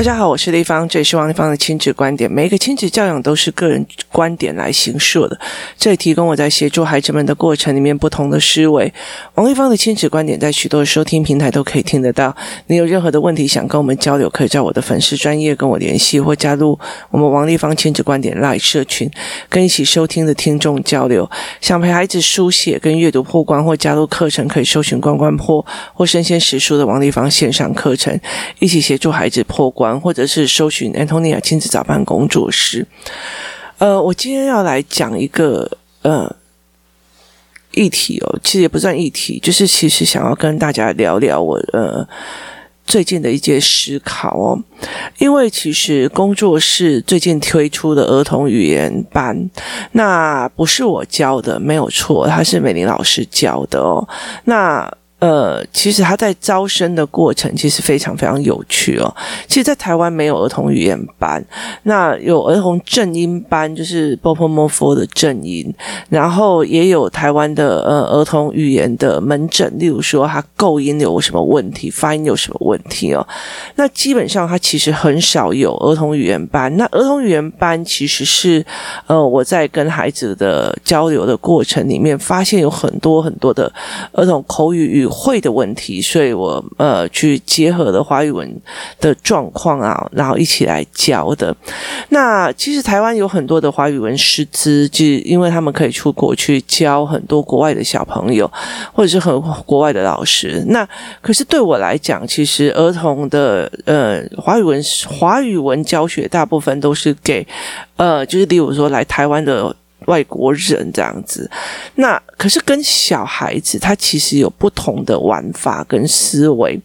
大家好，我是丽芳，这里是王丽芳的亲子观点。每一个亲子教养都是个人观点来形塑的，这里提供我在协助孩子们的过程里面不同的思维。王丽芳的亲子观点在许多的收听平台都可以听得到。你有任何的问题想跟我们交流，可以在我的粉丝专业跟我联系，或加入我们王丽芳亲子观点 Live 社群，跟一起收听的听众交流。想陪孩子书写跟阅读破关，或加入课程，可以搜寻关关破或生鲜识书的王丽芳线上课程，一起协助孩子破关。或者是搜寻 Antonia 亲子早班工作室。呃，我今天要来讲一个呃议题哦，其实也不算议题，就是其实想要跟大家聊聊我呃最近的一些思考哦。因为其实工作室最近推出的儿童语言班，那不是我教的，没有错，他是美玲老师教的哦。那呃，其实他在招生的过程其实非常非常有趣哦。其实，在台湾没有儿童语言班，那有儿童正音班，就是 b o p o m o f o 的正音，然后也有台湾的呃儿童语言的门诊，例如说他构音有什么问题，发音有什么问题哦。那基本上他其实很少有儿童语言班。那儿童语言班其实是呃我在跟孩子的交流的过程里面，发现有很多很多的儿童口语语。语会的问题，所以我呃去结合了华语文的状况啊，然后一起来教的。那其实台湾有很多的华语文师资，就因为他们可以出国去教很多国外的小朋友，或者是很国外的老师。那可是对我来讲，其实儿童的呃华语文华语文教学大部分都是给呃，就是例如说来台湾的。外国人这样子，那可是跟小孩子他其实有不同的玩法跟思维，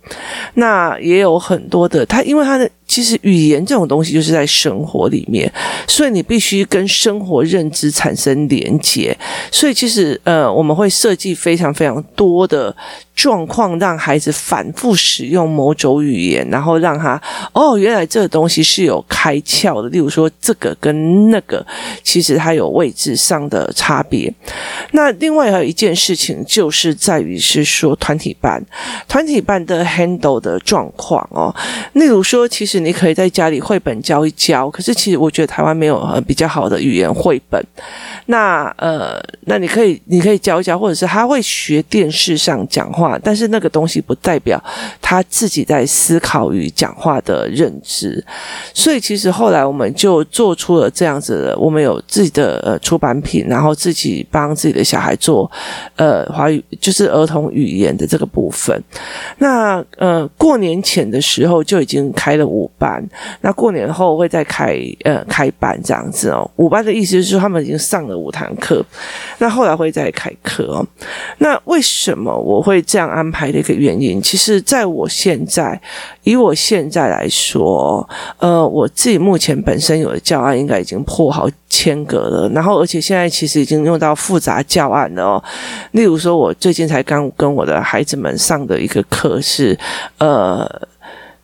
那也有很多的他，因为他的。其实语言这种东西就是在生活里面，所以你必须跟生活认知产生连结。所以其实呃，我们会设计非常非常多的状况，让孩子反复使用某种语言，然后让他哦，原来这个东西是有开窍的。例如说，这个跟那个，其实它有位置上的差别。那另外还有一件事情，就是在于是说团体班，团体班的 handle 的状况哦。例如说，其实。你可以在家里绘本教一教，可是其实我觉得台湾没有呃比较好的语言绘本。那呃，那你可以你可以教一教，或者是他会学电视上讲话，但是那个东西不代表他自己在思考与讲话的认知。所以其实后来我们就做出了这样子的，我们有自己的呃出版品，然后自己帮自己的小孩做呃华语，就是儿童语言的这个部分。那呃过年前的时候就已经开了五。班，那过年后会再开呃开班这样子哦。五班的意思是他们已经上了五堂课，那后来会再开课哦。那为什么我会这样安排的一个原因，其实在我现在以我现在来说，呃，我自己目前本身有的教案应该已经破好千个了，然后而且现在其实已经用到复杂教案了哦。例如说，我最近才刚跟我的孩子们上的一个课是呃。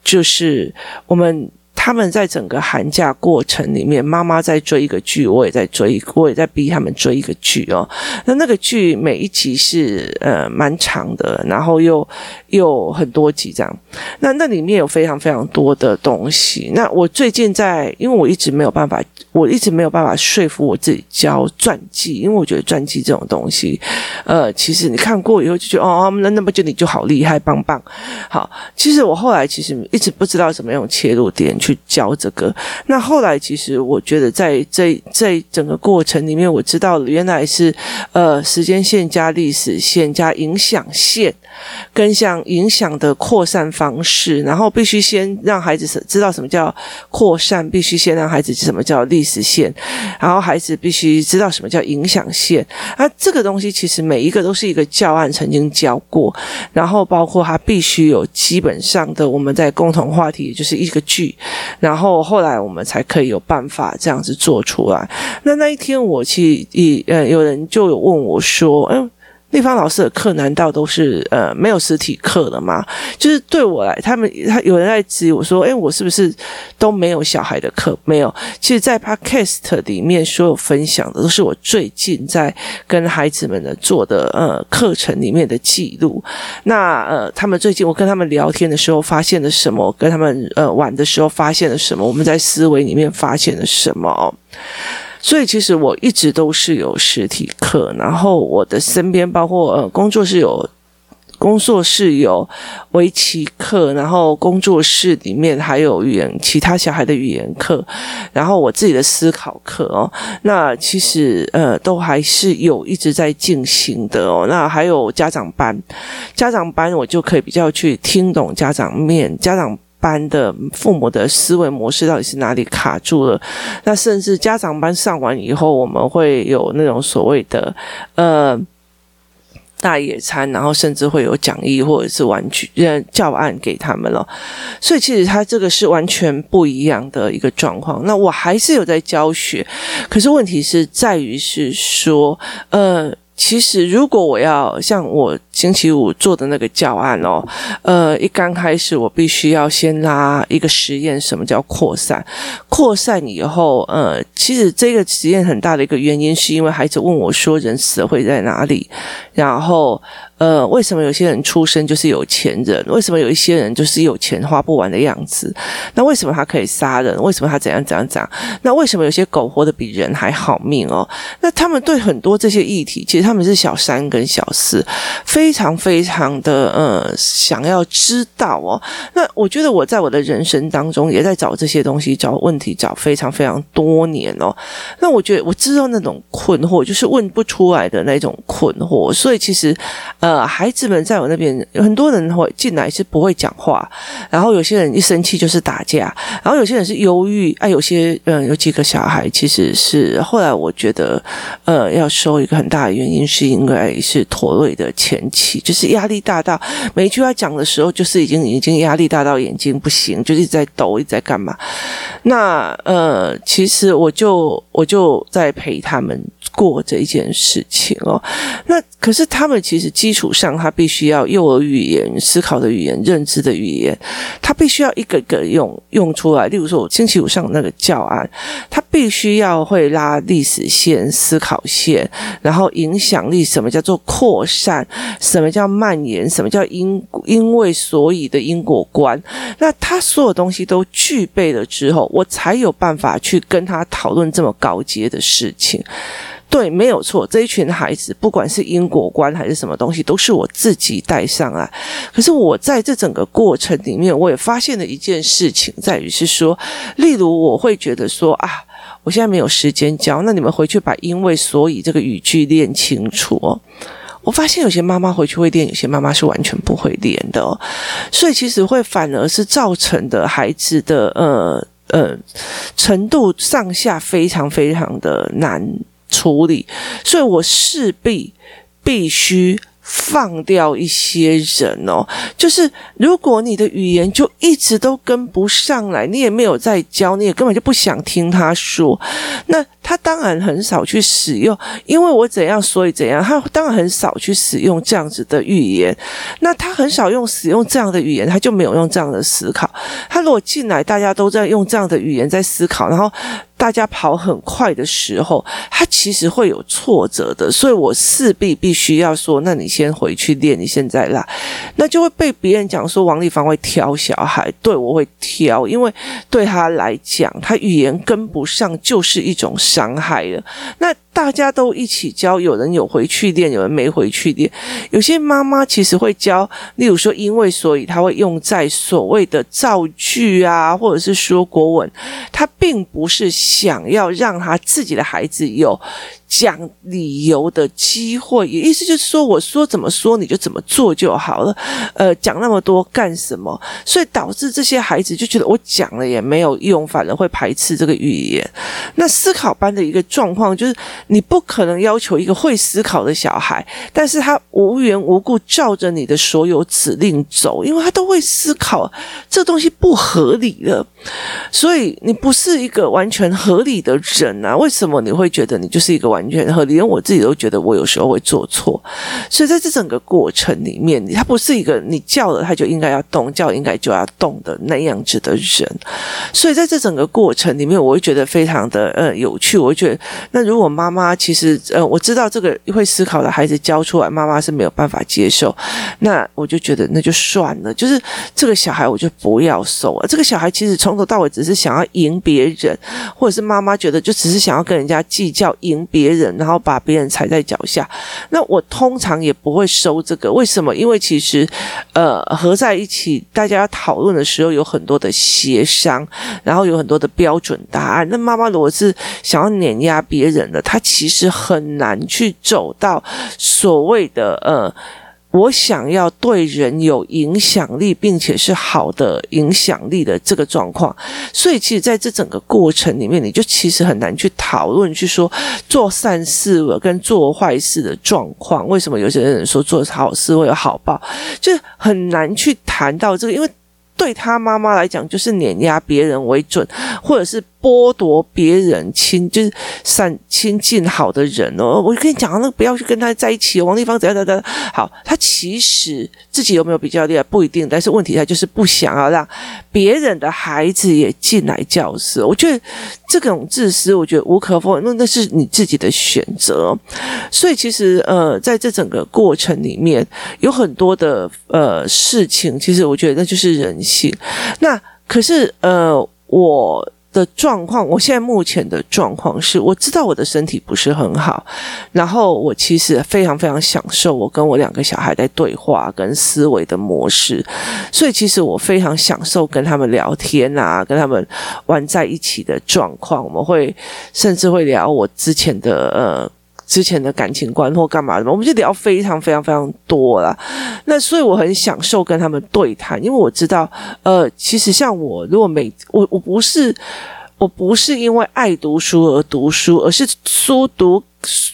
就是我们。他们在整个寒假过程里面，妈妈在追一个剧，我也在追，我也在逼他们追一个剧哦。那那个剧每一集是呃蛮长的，然后又又很多集这样。那那里面有非常非常多的东西。那我最近在，因为我一直没有办法，我一直没有办法说服我自己教传记，因为我觉得传记这种东西，呃，其实你看过以后就觉得哦，那那么就你就好厉害，棒棒。好，其实我后来其实一直不知道怎么样切入点去。去教这个，那后来其实我觉得在这这整个过程里面，我知道原来是呃时间线加历史线加影响线，跟像影响的扩散方式，然后必须先让孩子知道什么叫扩散，必须先让孩子什么叫历史线，然后孩子必须知道什么叫影响线。那，这个东西其实每一个都是一个教案曾经教过，然后包括他必须有基本上的我们在共同话题，就是一个剧。然后后来我们才可以有办法这样子做出来。那那一天我去，一呃，有人就有问我说：“嗯，立方老师的课难道都是呃没有实体课的吗？就是对我来，他们他有人在质疑我说，诶，我是不是都没有小孩的课？没有。其实，在 Podcast 里面所有分享的都是我最近在跟孩子们的做的呃课程里面的记录。那呃，他们最近我跟他们聊天的时候发现了什么？跟他们呃玩的时候发现了什么？我们在思维里面发现了什么？所以其实我一直都是有实体课，然后我的身边包括呃工作室有工作室有围棋课，然后工作室里面还有语言其他小孩的语言课，然后我自己的思考课哦，那其实呃都还是有一直在进行的哦。那还有家长班，家长班我就可以比较去听懂家长面家长。班的父母的思维模式到底是哪里卡住了？那甚至家长班上完以后，我们会有那种所谓的呃大野餐，然后甚至会有讲义或者是玩具教案给他们了。所以其实他这个是完全不一样的一个状况。那我还是有在教学，可是问题是在于是说呃。其实，如果我要像我星期五做的那个教案哦，呃，一刚开始我必须要先拉一个实验，什么叫扩散？扩散以后，呃，其实这个实验很大的一个原因，是因为孩子问我说，人死了会在哪里？然后。呃，为什么有些人出生就是有钱人？为什么有一些人就是有钱花不完的样子？那为什么他可以杀人？为什么他怎样怎样怎样？那为什么有些狗活得比人还好命哦？那他们对很多这些议题，其实他们是小三跟小四，非常非常的呃想要知道哦。那我觉得我在我的人生当中也在找这些东西，找问题，找非常非常多年哦。那我觉得我知道那种困惑，就是问不出来的那种困惑，所以其实呃。呃，孩子们在我那边很多人会进来是不会讲话，然后有些人一生气就是打架，然后有些人是忧郁，啊，有些嗯，有几个小孩其实是后来我觉得，呃，要收一个很大的原因是应该是妥瑞的前期，就是压力大到每一句话讲的时候，就是已经已经压力大到眼睛不行，就一直在抖，一直在干嘛？那呃，其实我就我就在陪他们过这一件事情哦，那可是他们其实基础。基础上，他必须要幼儿语言、思考的语言、认知的语言，他必须要一个个用用出来。例如说，我星期五上那个教案，他必须要会拉历史线、思考线，然后影响力，什么叫做扩散，什么叫蔓延，什么叫因因为所以的因果观。那他所有东西都具备了之后，我才有办法去跟他讨论这么高阶的事情。对，没有错。这一群孩子，不管是因果观还是什么东西，都是我自己带上来。可是我在这整个过程里面，我也发现了一件事情，在于是说，例如我会觉得说啊，我现在没有时间教，那你们回去把因为所以这个语句练清楚哦。我发现有些妈妈回去会练，有些妈妈是完全不会练的哦。所以其实会反而是造成的孩子的呃呃程度上下非常非常的难处理，所以我势必必须放掉一些人哦。就是如果你的语言就一直都跟不上来，你也没有在教，你也根本就不想听他说，那。他当然很少去使用，因为我怎样，所以怎样。他当然很少去使用这样子的语言。那他很少用使用这样的语言，他就没有用这样的思考。他如果进来，大家都在用这样的语言在思考，然后大家跑很快的时候，他其实会有挫折的。所以我势必必须要说，那你先回去练，你现在啦，那就会被别人讲说王力芳会挑小孩。对，我会挑，因为对他来讲，他语言跟不上就是一种伤害了，那大家都一起教，有人有回去练，有人没回去练。有些妈妈其实会教，例如说因为所以，他会用在所谓的造句啊，或者是说国文，他并不是想要让他自己的孩子有。讲理由的机会，也意思就是说，我说怎么说你就怎么做就好了。呃，讲那么多干什么？所以导致这些孩子就觉得我讲了也没有用，反而会排斥这个语言。那思考班的一个状况就是，你不可能要求一个会思考的小孩，但是他无缘无故照着你的所有指令走，因为他都会思考，这东西不合理的，所以你不是一个完全合理的人啊？为什么你会觉得你就是一个完全合理？连我自己都觉得我有时候会做错，所以在这整个过程里面，他不是一个你叫了他就应该要动，叫应该就要动的那样子的人，所以在这整个过程里面，我会觉得非常的呃有趣。我会觉得，那如果妈妈妈其实呃我知道这个会思考的孩子教出来，妈妈是没有办法接受，那我就觉得那就算了，就是这个小孩我就不要收啊。这个小孩其实从头到尾只是想要赢别人，或者是妈妈觉得就只是想要跟人家计较赢别人，然后把别人踩在脚下。那我通常也不会收这个，为什么？因为其实呃合在一起，大家要讨论的时候有很多的协商，然后有很多的标准答案。那妈妈如果是想要碾压别人的，他其实很难去走到所谓的呃，我想要对人有影响力，并且是好的影响力的这个状况。所以，其实在这整个过程里面，你就其实很难去讨论，去说做善事跟做坏事的状况。为什么有些人说做好事会有好报，就很难去谈到这个，因为。对他妈妈来讲，就是碾压别人为准，或者是剥夺别人亲，就是善亲近好的人哦。我跟你讲，那不要去跟他在一起。王立芳怎样怎样怎样？好，他其实自己有没有比较厉害不一定，但是问题他就是不想要让别人的孩子也进来教室。我觉得这种自私，我觉得无可否认，那那是你自己的选择。所以其实呃，在这整个过程里面，有很多的呃事情，其实我觉得那就是人性。那可是呃，我的状况，我现在目前的状况是，我知道我的身体不是很好，然后我其实非常非常享受我跟我两个小孩在对话跟思维的模式，所以其实我非常享受跟他们聊天啊，跟他们玩在一起的状况，我们会甚至会聊我之前的呃。之前的感情观或干嘛的，我们就聊非常非常非常多了。那所以我很享受跟他们对谈，因为我知道，呃，其实像我，如果每我我不是我不是因为爱读书而读书，而是书读。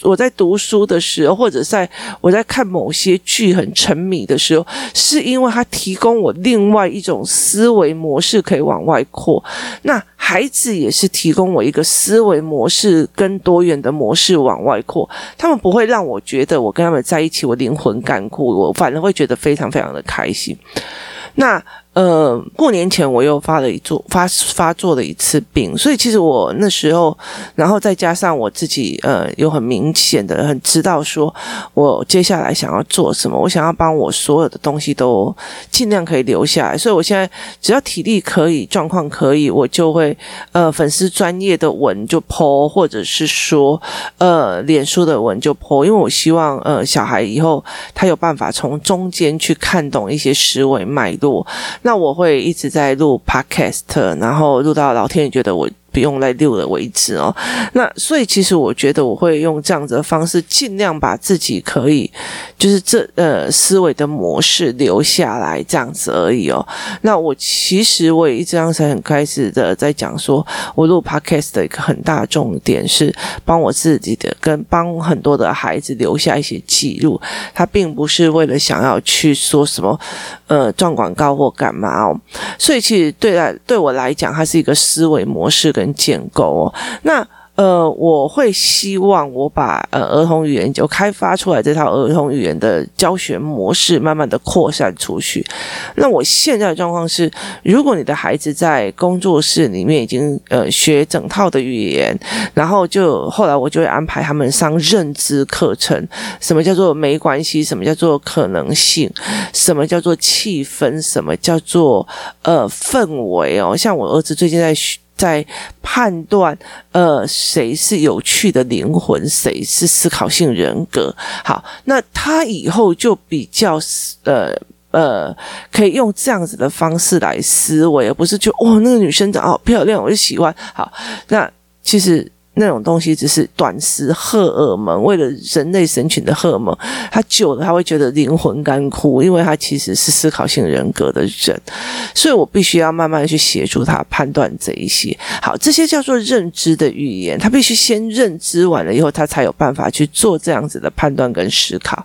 我在读书的时候，或者在我在看某些剧很沉迷的时候，是因为它提供我另外一种思维模式可以往外扩。那孩子也是提供我一个思维模式跟多元的模式往外扩。他们不会让我觉得我跟他们在一起，我灵魂干枯，我反而会觉得非常非常的开心。那。呃，过年前我又发了一作发发作了一次病，所以其实我那时候，然后再加上我自己，呃，有很明显的很知道说，我接下来想要做什么，我想要帮我所有的东西都尽量可以留下来，所以我现在只要体力可以，状况可以，我就会呃粉丝专业的文就 po，或者是说呃脸书的文就 po，因为我希望呃小孩以后他有办法从中间去看懂一些思维脉络。那我会一直在录 podcast，然后录到老天爷觉得我。用来录了为止哦。那所以其实我觉得我会用这样子的方式，尽量把自己可以就是这呃思维的模式留下来，这样子而已哦。那我其实我也一直刚才很开始的在讲说，我录 podcast 的一个很大重点是帮我自己的跟帮很多的孩子留下一些记录。他并不是为了想要去说什么呃赚广告或干嘛哦。所以其实对来对我来讲，它是一个思维模式跟。建构哦，那呃，我会希望我把呃儿童语言就开发出来这套儿童语言的教学模式，慢慢的扩散出去。那我现在的状况是，如果你的孩子在工作室里面已经呃学整套的语言，然后就后来我就会安排他们上认知课程，什么叫做没关系，什么叫做可能性，什么叫做气氛，什么叫做呃氛围哦。像我儿子最近在学。在判断，呃，谁是有趣的灵魂，谁是思考性人格。好，那他以后就比较，呃呃，可以用这样子的方式来思维，而不是就哇，那个女生长得好漂亮，我就喜欢。好，那其实。那种东西只是短时荷尔蒙，为了人类神群的荷尔蒙，他久了他会觉得灵魂干枯，因为他其实是思考性人格的人，所以我必须要慢慢去协助他判断这一些。好，这些叫做认知的语言，他必须先认知完了以后，他才有办法去做这样子的判断跟思考。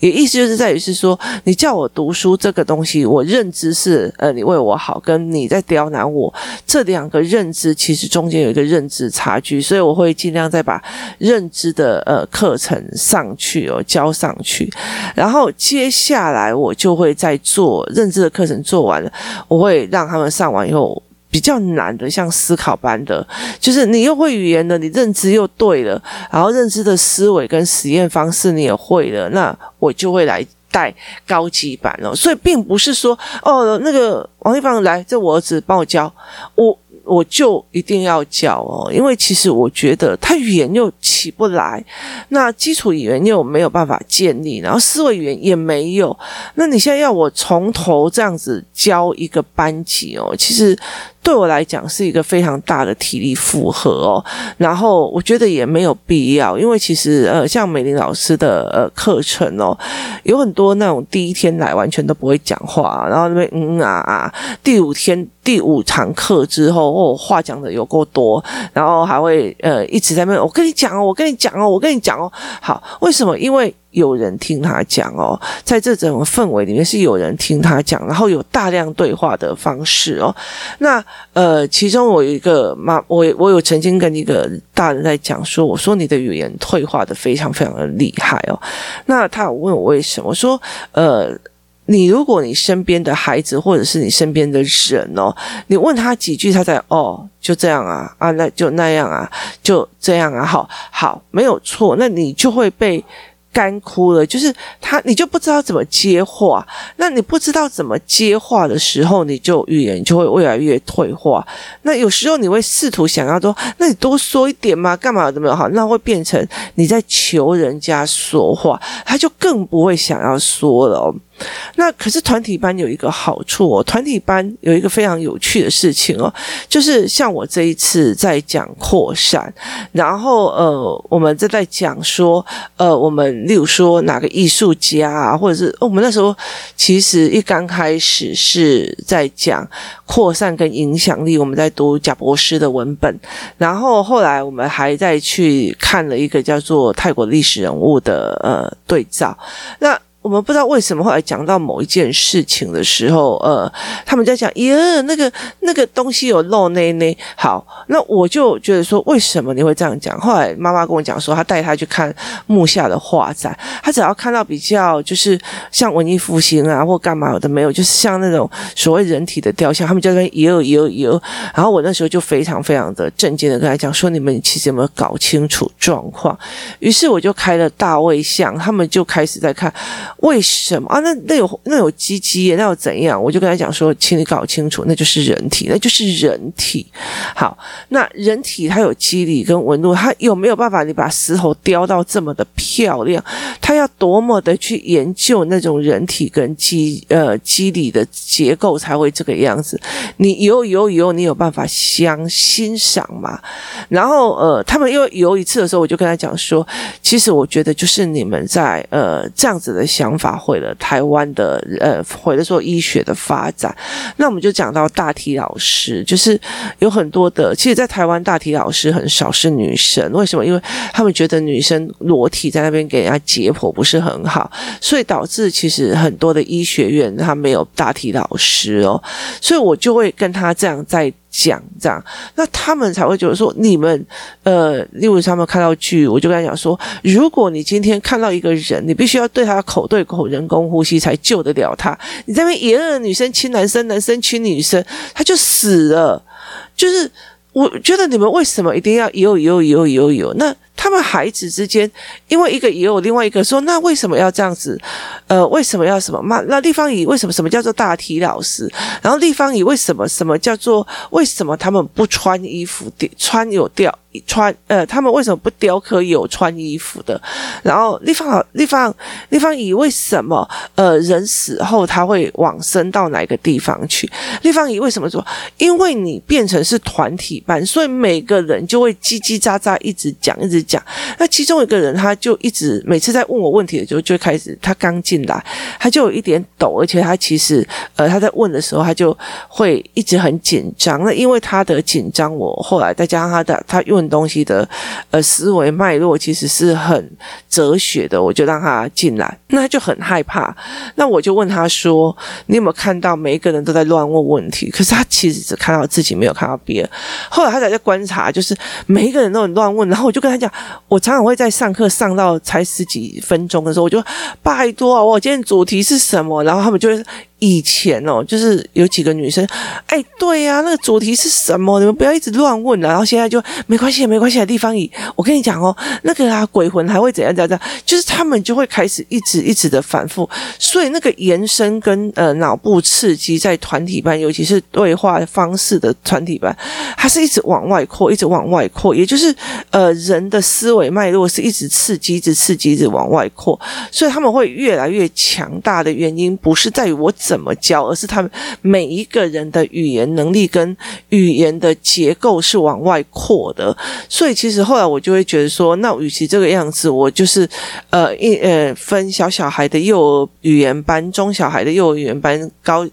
也意思就是在于是说，你叫我读书这个东西，我认知是呃你为我好，跟你在刁难我这两个认知，其实中间有一个认知差距，所以我。我会尽量再把认知的呃课程上去哦，交上去，然后接下来我就会再做认知的课程做完了，我会让他们上完以后比较难的，像思考班的，就是你又会语言了，你认知又对了，然后认知的思维跟实验方式你也会了，那我就会来带高级版了。所以并不是说哦，那个王一芳来，这我儿子帮我教我。我就一定要教哦，因为其实我觉得他语言又起不来，那基础语言又没有办法建立，然后思维语言也没有，那你现在要我从头这样子教一个班级哦，其实。对我来讲是一个非常大的体力负荷哦，然后我觉得也没有必要，因为其实呃，像美玲老师的呃课程哦，有很多那种第一天来完全都不会讲话，然后那边嗯啊啊，第五天第五堂课之后哦，话讲的有够多，然后还会呃一直在那我跟你讲哦，我跟你讲哦，我跟你讲哦，好，为什么？因为。有人听他讲哦，在这种氛围里面是有人听他讲，然后有大量对话的方式哦。那呃，其中我有一个妈，我我有曾经跟一个大人在讲说，我说你的语言退化的非常非常的厉害哦。那他有问我为什么？我说呃，你如果你身边的孩子或者是你身边的人哦，你问他几句，他在哦，就这样啊啊，那就那样啊，就这样啊，好好没有错，那你就会被。干枯了，就是他，你就不知道怎么接话。那你不知道怎么接话的时候，你就语言就会越来越退化。那有时候你会试图想要说，那你多说一点嘛，干嘛怎么好，那会变成你在求人家说话，他就更不会想要说了。那可是团体班有一个好处哦，团体班有一个非常有趣的事情哦，就是像我这一次在讲扩散，然后呃，我们正在讲说呃，我们例如说哪个艺术家啊，或者是我们那时候其实一刚开始是在讲扩散跟影响力，我们在读贾博士的文本，然后后来我们还在去看了一个叫做泰国历史人物的呃对照，那。我们不知道为什么后来讲到某一件事情的时候，呃，他们在讲，耶，那个那个东西有漏内内。好，那我就觉得说，为什么你会这样讲？后来妈妈跟我讲说，她带她去看木下的画展，她只要看到比较就是像文艺复兴啊或干嘛的没有，就是像那种所谓人体的雕像，他们就在那耶耶耶。然后我那时候就非常非常的震惊的跟他讲说，你们其实有没有搞清楚状况？于是我就开了大卫像，他们就开始在看。为什么啊？那那有那有鸡鸡，那又怎样？我就跟他讲说，请你搞清楚，那就是人体，那就是人体。好，那人体它有肌理跟纹路，它有没有办法？你把石头雕到这么的漂亮，它要多么的去研究那种人体跟肌呃肌理的结构才会这个样子？你游游游，你有办法相欣赏吗？然后呃，他们又游一次的时候，我就跟他讲说，其实我觉得就是你们在呃这样子的想。方法毁了台湾的呃，毁了说医学的发展。那我们就讲到大体老师，就是有很多的，其实，在台湾大体老师很少是女生。为什么？因为他们觉得女生裸体在那边给人家解剖不是很好，所以导致其实很多的医学院他没有大体老师哦。所以我就会跟他这样在。讲这样，那他们才会觉得说，你们呃，例如他们看到剧，我就跟他讲说，如果你今天看到一个人，你必须要对他口对口人工呼吸才救得了他。你在那边野恶女生亲男生，男生亲女生，他就死了。就是我觉得你们为什么一定要有有有有有？那。他们孩子之间，因为一个也有另外一个说，那为什么要这样子？呃，为什么要什么？骂那立方体为什么什么叫做大体老师？然后立方体为什么什么叫做为什么他们不穿衣服？穿有掉。穿呃，他们为什么不雕刻有穿衣服的？然后立方好，立方立方以为什么呃人死后他会往生到哪个地方去？立方以为什么说？因为你变成是团体班，所以每个人就会叽叽喳喳一直讲一直讲。那其中一个人他就一直每次在问我问题的时候，就开始他刚进来，他就有一点抖，而且他其实呃他在问的时候，他就会一直很紧张。那因为他的紧张，我后来再加上他的他用。东西的呃思维脉络其实是很哲学的，我就让他进来，那他就很害怕。那我就问他说：“你有没有看到每一个人都在乱问问题？可是他其实只看到自己，没有看到别人。后来他才在观察，就是每一个人都很乱问。然后我就跟他讲，我常常会在上课上到才十几分钟的时候，我就拜托，我今天主题是什么？然后他们就会。以前哦，就是有几个女生，哎，对呀，那个主题是什么？你们不要一直乱问了。然后现在就没关系，没关系的地方，以我跟你讲哦，那个啊，鬼魂还会怎样怎样怎样，就是他们就会开始一直一直的反复。所以那个延伸跟呃脑部刺激在团体班，尤其是对话方式的团体班，它是一直往外扩，一直往外扩。也就是呃人的思维脉络是一直刺激，一直刺激，一直往外扩。所以他们会越来越强大的原因，不是在于我怎怎么教，而是他们每一个人的语言能力跟语言的结构是往外扩的，所以其实后来我就会觉得说，那与其这个样子，我就是呃一呃分小小孩的幼儿语言班、中小孩的幼儿语言班、高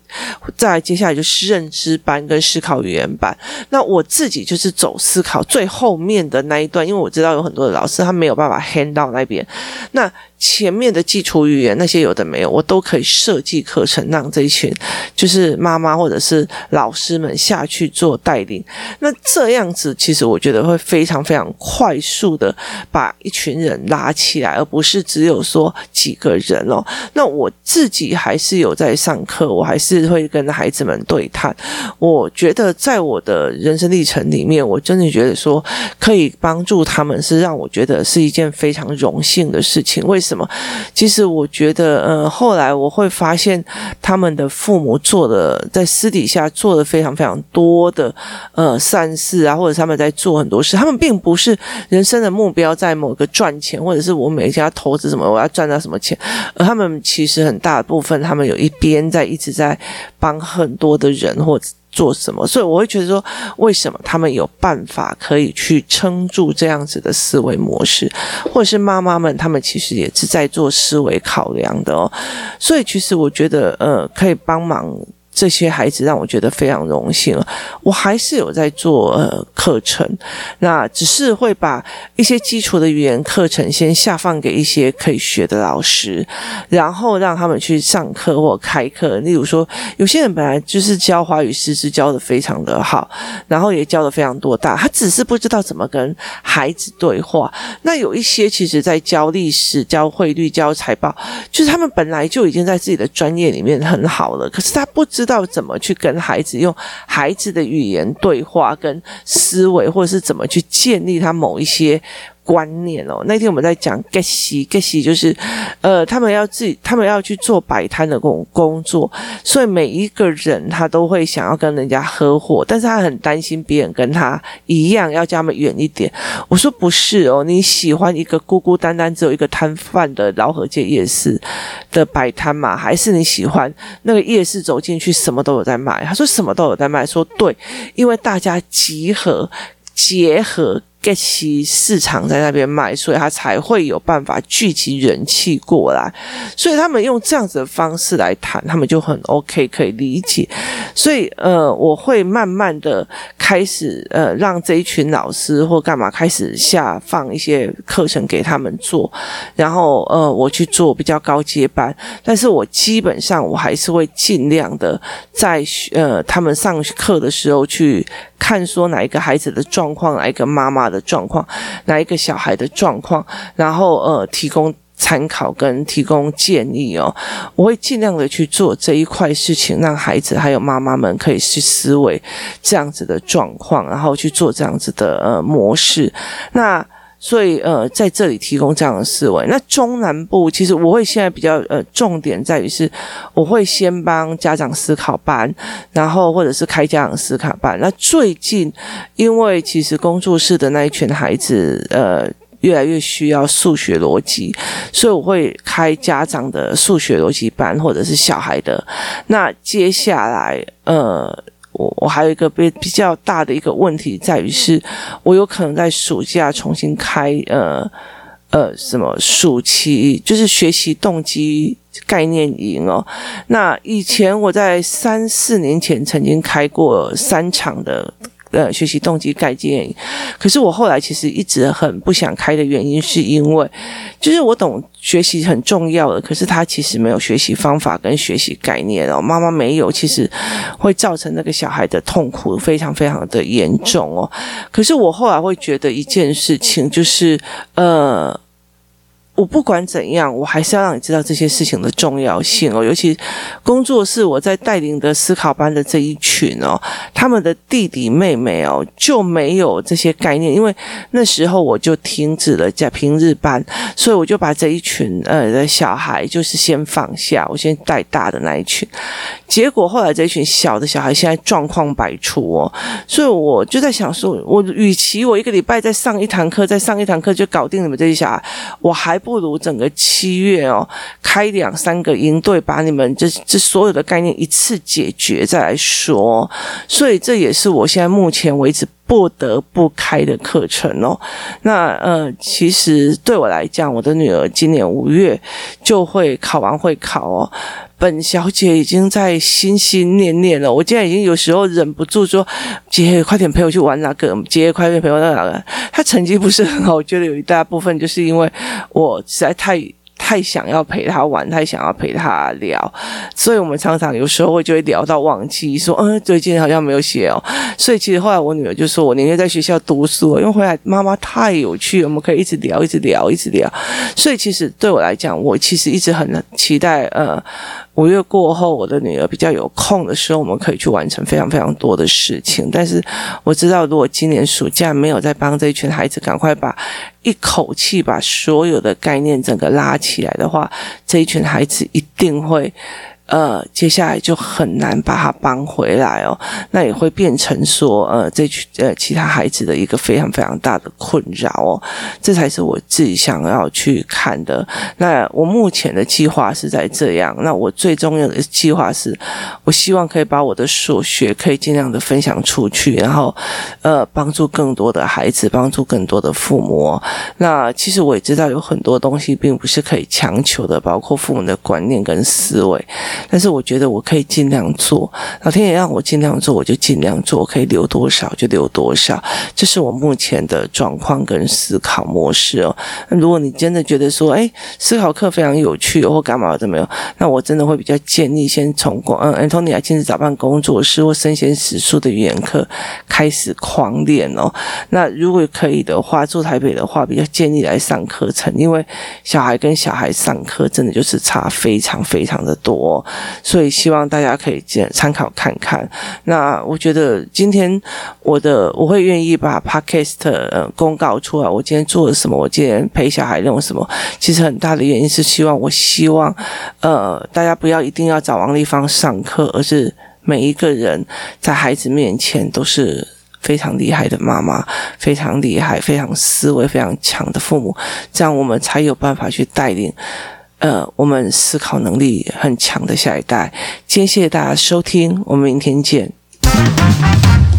再接下来就是认知班跟思考语言班。那我自己就是走思考最后面的那一段，因为我知道有很多的老师他没有办法 hand 到那边，那。前面的基础语言那些有的没有，我都可以设计课程，让这一群就是妈妈或者是老师们下去做带领。那这样子其实我觉得会非常非常快速的把一群人拉起来，而不是只有说几个人哦。那我自己还是有在上课，我还是会跟孩子们对谈。我觉得在我的人生历程里面，我真的觉得说可以帮助他们，是让我觉得是一件非常荣幸的事情。为什？什么？其实我觉得，呃，后来我会发现，他们的父母做的，在私底下做的非常非常多的，呃，善事啊，或者他们在做很多事。他们并不是人生的目标在某个赚钱，或者是我每一家投资什么，我要赚到什么钱。而他们其实很大部分，他们有一边在一直在帮很多的人，或者。做什么？所以我会觉得说，为什么他们有办法可以去撑住这样子的思维模式，或者是妈妈们，他们其实也是在做思维考量的哦。所以其实我觉得，呃，可以帮忙。这些孩子让我觉得非常荣幸，我还是有在做呃课程，那只是会把一些基础的语言课程先下放给一些可以学的老师，然后让他们去上课或开课。例如说，有些人本来就是教华语师资教的非常的好，然后也教的非常多大，他只是不知道怎么跟孩子对话。那有一些其实在教历史、教汇率、教财报，就是他们本来就已经在自己的专业里面很好了，可是他不知道。怎么去跟孩子用孩子的语言对话，跟思维，或者是怎么去建立他某一些。观念哦，那天我们在讲 get 西 get 西，就是呃，他们要自己，他们要去做摆摊的工工作，所以每一个人他都会想要跟人家合伙，但是他很担心别人跟他一样，要叫他们远一点。我说不是哦，你喜欢一个孤孤单单只有一个摊贩的老河街夜市的摆摊嘛？还是你喜欢那个夜市走进去什么都有在卖？他说什么都有在卖，说对，因为大家集合结合。Get 起市场在那边卖，所以他才会有办法聚集人气过来。所以他们用这样子的方式来谈，他们就很 OK，可以理解。所以呃，我会慢慢的开始呃，让这一群老师或干嘛开始下放一些课程给他们做，然后呃，我去做比较高阶班。但是我基本上我还是会尽量的在呃他们上课的时候去看说哪一个孩子的状况，哪一个妈妈的状况，哪一个小孩的状况，然后呃，提供参考跟提供建议哦，我会尽量的去做这一块事情，让孩子还有妈妈们可以去思维这样子的状况，然后去做这样子的呃模式。那所以呃，在这里提供这样的思维。那中南部其实我会现在比较呃，重点在于是，我会先帮家长思考班，然后或者是开家长思考班。那最近因为其实工作室的那一群孩子呃。越来越需要数学逻辑，所以我会开家长的数学逻辑班，或者是小孩的。那接下来，呃，我我还有一个比比较大的一个问题在于是，我有可能在暑假重新开，呃呃，什么暑期就是学习动机概念营哦。那以前我在三四年前曾经开过三场的。呃，学习动机概念，可是我后来其实一直很不想开的原因，是因为就是我懂学习很重要的，可是他其实没有学习方法跟学习概念哦，妈妈没有，其实会造成那个小孩的痛苦非常非常的严重哦。可是我后来会觉得一件事情，就是呃。我不管怎样，我还是要让你知道这些事情的重要性哦。尤其工作室我在带领的思考班的这一群哦，他们的弟弟妹妹哦就没有这些概念，因为那时候我就停止了在平日班，所以我就把这一群呃的小孩就是先放下，我先带大的那一群。结果后来这一群小的小孩现在状况百出哦，所以我就在想说，我与其我一个礼拜再上一堂课，再上一堂课就搞定你们这些小孩，我还。不如整个七月哦，开两三个营队，把你们这这所有的概念一次解决再来说。所以这也是我现在目前为止不得不开的课程哦。那呃，其实对我来讲，我的女儿今年五月就会考完会考哦。本小姐已经在心心念念了，我现在已经有时候忍不住说：“姐，快点陪我去玩那个，姐，快点陪我到那个。”她成绩不是很好，我觉得有一大部分就是因为我实在太。太想要陪他玩，太想要陪他聊，所以我们常常有时候会就会聊到忘记，说嗯，最近好像没有写哦。所以其实后来我女儿就说，我宁愿在学校读书，因为回来妈妈太有趣，我们可以一直聊，一直聊，一直聊。所以其实对我来讲，我其实一直很期待，呃。五月过后，我的女儿比较有空的时候，我们可以去完成非常非常多的事情。但是我知道，如果今年暑假没有再帮这一群孩子赶快把一口气把所有的概念整个拉起来的话，这一群孩子一定会。呃，接下来就很难把他帮回来哦，那也会变成说，呃，这群呃其他孩子的一个非常非常大的困扰哦，这才是我自己想要去看的。那我目前的计划是在这样，那我最重要的计划是，我希望可以把我的所学可以尽量的分享出去，然后呃帮助更多的孩子，帮助更多的父母。那其实我也知道有很多东西并不是可以强求的，包括父母的观念跟思维。但是我觉得我可以尽量做，老天爷让我尽量做，我就尽量做，我可以留多少就留多少，这是我目前的状况跟思考模式哦。那如果你真的觉得说，哎，思考课非常有趣或干嘛怎么样，那我真的会比较建议先从广嗯，Antonia 亲自早办工作室或生鲜史书的语言课开始狂练哦。那如果可以的话，住台北的话，比较建议来上课程，因为小孩跟小孩上课真的就是差非常非常的多。所以希望大家可以参考看看。那我觉得今天我的我会愿意把 Podcast 公告出来，我今天做了什么，我今天陪小孩弄什么。其实很大的原因是希望，我希望呃大家不要一定要找王丽芳上课，而是每一个人在孩子面前都是非常厉害的妈妈，非常厉害、非常思维非常强的父母，这样我们才有办法去带领。呃，我们思考能力很强的下一代。今天谢谢大家收听，我们明天见。